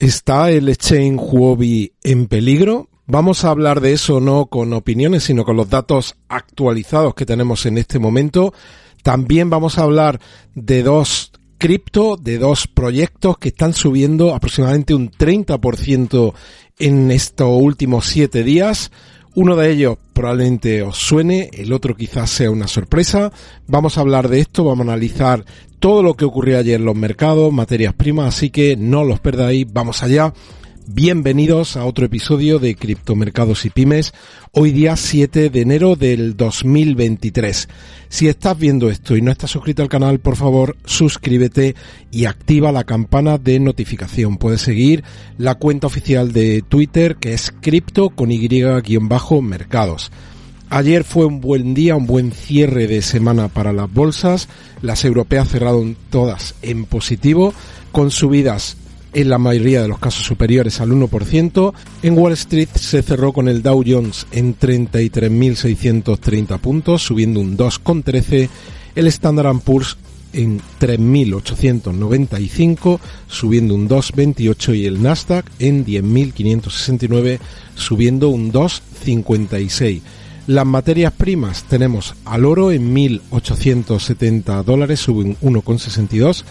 ¿Está el exchange Huobi en peligro? Vamos a hablar de eso no con opiniones, sino con los datos actualizados que tenemos en este momento. También vamos a hablar de dos cripto, de dos proyectos que están subiendo aproximadamente un 30% en estos últimos siete días. Uno de ellos probablemente os suene, el otro quizás sea una sorpresa. Vamos a hablar de esto, vamos a analizar todo lo que ocurrió ayer en los mercados, materias primas, así que no los perdáis, vamos allá. Bienvenidos a otro episodio de Criptomercados y Pymes, hoy día 7 de enero del 2023. Si estás viendo esto y no estás suscrito al canal, por favor, suscríbete y activa la campana de notificación. Puedes seguir la cuenta oficial de Twitter que es cripto con y-mercados. Ayer fue un buen día, un buen cierre de semana para las bolsas. Las europeas cerraron todas en positivo, con subidas en la mayoría de los casos superiores al 1%. En Wall Street se cerró con el Dow Jones en 33.630 puntos, subiendo un 2,13. El Standard Poor's en 3.895, subiendo un 2,28 y el Nasdaq en 10.569, subiendo un 2,56. Las materias primas tenemos al oro en 1.870 dólares, sube un 1,62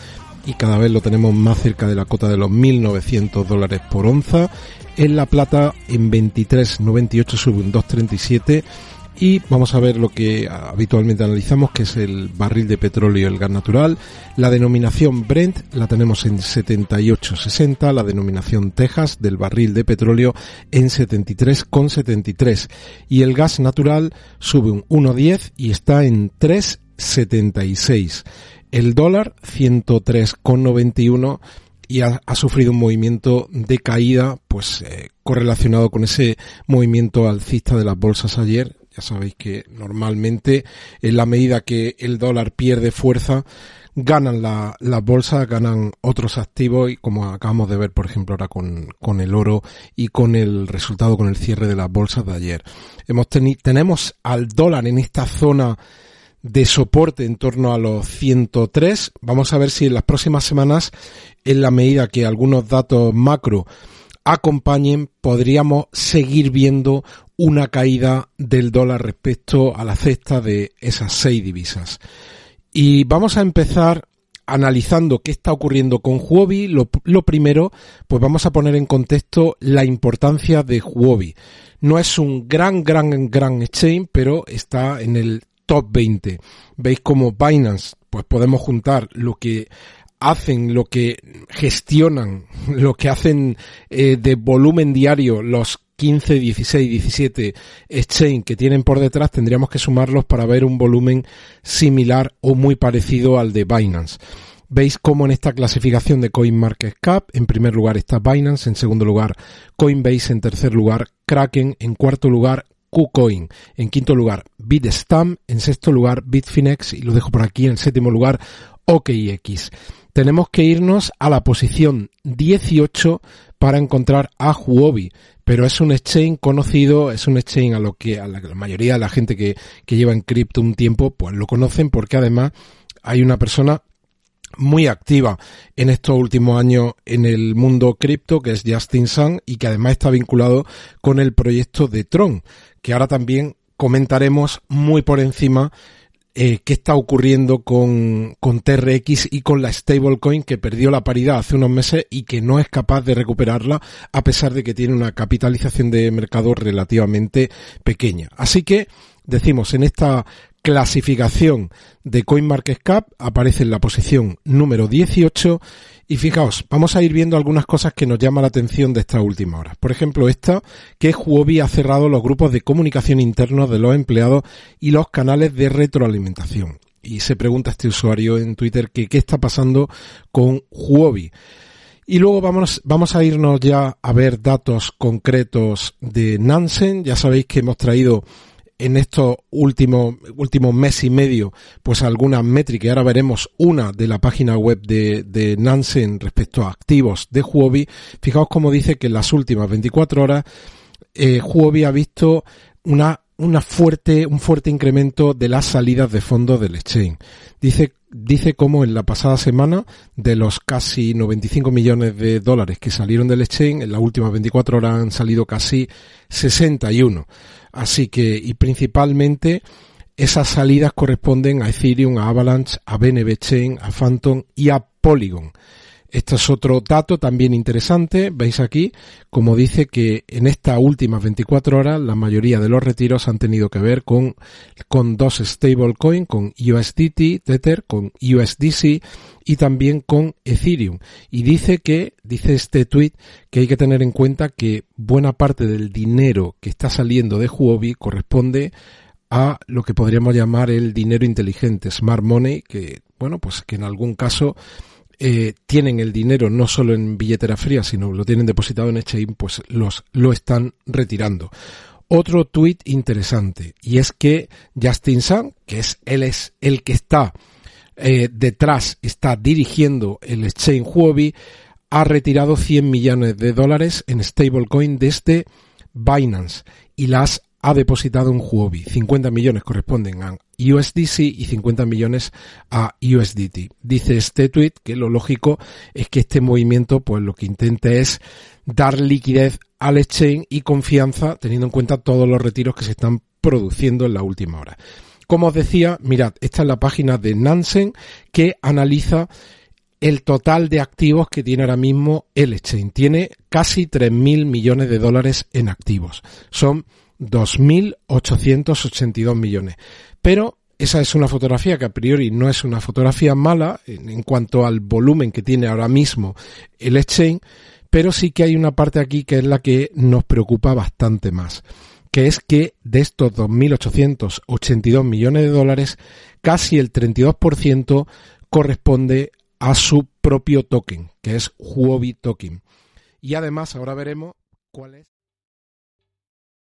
y cada vez lo tenemos más cerca de la cota de los 1.900 dólares por onza. En la plata en 23,98 sube un 2,37 y vamos a ver lo que habitualmente analizamos, que es el barril de petróleo y el gas natural. La denominación Brent la tenemos en 78,60, la denominación Texas del barril de petróleo en 73,73 y el gas natural sube un 1,10 y está en 3,76. El dólar 103,91 y ha, ha, sufrido un movimiento de caída, pues eh, correlacionado con ese movimiento alcista de las bolsas ayer. Ya sabéis que normalmente en la medida que el dólar pierde fuerza, ganan la, las bolsas, ganan otros activos y como acabamos de ver, por ejemplo, ahora con, con el oro y con el resultado, con el cierre de las bolsas de ayer. Hemos tenemos al dólar en esta zona de soporte en torno a los 103. Vamos a ver si en las próximas semanas, en la medida que algunos datos macro acompañen, podríamos seguir viendo una caída del dólar respecto a la cesta de esas seis divisas. Y vamos a empezar analizando qué está ocurriendo con Huobi. Lo, primero, pues vamos a poner en contexto la importancia de Huobi. No es un gran, gran, gran exchange, pero está en el top 20. Veis como Binance, pues podemos juntar lo que hacen, lo que gestionan, lo que hacen eh, de volumen diario los 15, 16, 17 exchange que tienen por detrás, tendríamos que sumarlos para ver un volumen similar o muy parecido al de Binance. Veis cómo en esta clasificación de CoinMarketCap, en primer lugar está Binance, en segundo lugar Coinbase, en tercer lugar Kraken, en cuarto lugar KuCoin. En quinto lugar, Bitstamp. En sexto lugar, Bitfinex. Y lo dejo por aquí. En séptimo lugar, OKX. Tenemos que irnos a la posición 18 para encontrar a Huobi. Pero es un exchange conocido, es un exchange a lo que a la, mayoría de la gente que, que lleva en cripto un tiempo, pues lo conocen porque además hay una persona muy activa en estos últimos años en el mundo cripto, que es Justin Sun, y que además está vinculado con el proyecto de Tron, que ahora también comentaremos muy por encima eh, qué está ocurriendo con, con TRX y con la stablecoin que perdió la paridad hace unos meses y que no es capaz de recuperarla a pesar de que tiene una capitalización de mercado relativamente pequeña. Así que decimos en esta clasificación de CoinMarketCap aparece en la posición número 18 y fijaos, vamos a ir viendo algunas cosas que nos llaman la atención de esta última hora. Por ejemplo, esta, que Huobi ha cerrado los grupos de comunicación internos de los empleados y los canales de retroalimentación. Y se pregunta este usuario en Twitter que qué está pasando con Huobi. Y luego vamos, vamos a irnos ya a ver datos concretos de Nansen. Ya sabéis que hemos traído en estos últimos, últimos mes y medio, pues algunas métricas, ahora veremos una de la página web de, de Nansen respecto a activos de Huobi. Fijaos cómo dice que en las últimas 24 horas, eh, Huobi ha visto una, una fuerte, un fuerte incremento de las salidas de fondos del exchange. Dice, dice cómo en la pasada semana, de los casi 95 millones de dólares que salieron del exchange, en las últimas 24 horas han salido casi 61. Así que, y principalmente, esas salidas corresponden a Ethereum, a Avalanche, a BNB Chain, a Phantom y a Polygon. Este es otro dato también interesante. Veis aquí, como dice que en estas últimas 24 horas la mayoría de los retiros han tenido que ver con, con dos stablecoins, con USDT, Tether, con USDC y también con Ethereum. Y dice que, dice este tweet, que hay que tener en cuenta que buena parte del dinero que está saliendo de Huobi corresponde a lo que podríamos llamar el dinero inteligente, smart money, que, bueno, pues que en algún caso eh, tienen el dinero no solo en billetera fría, sino lo tienen depositado en Exchange, pues los, lo están retirando. Otro tuit interesante, y es que Justin Sun, que es él es el que está eh, detrás, está dirigiendo el Exchange Huobi, ha retirado 100 millones de dólares en stablecoin desde Binance y las ha depositado en Huobi. 50 millones corresponden a USDC y 50 millones a USDT. Dice este tweet que lo lógico es que este movimiento pues lo que intente es dar liquidez al exchange y confianza teniendo en cuenta todos los retiros que se están produciendo en la última hora. Como os decía, mirad, esta es la página de Nansen que analiza el total de activos que tiene ahora mismo el exchange. Tiene casi 3.000 millones de dólares en activos. Son 2.882 millones. Pero esa es una fotografía que a priori no es una fotografía mala en, cuanto al volumen que tiene ahora mismo el exchange, pero sí que hay una parte aquí que es la que nos preocupa bastante más, que es que de estos 2.882 millones de dólares, casi el 32% corresponde a su propio token, que es Huobi Token. Y además ahora veremos cuál es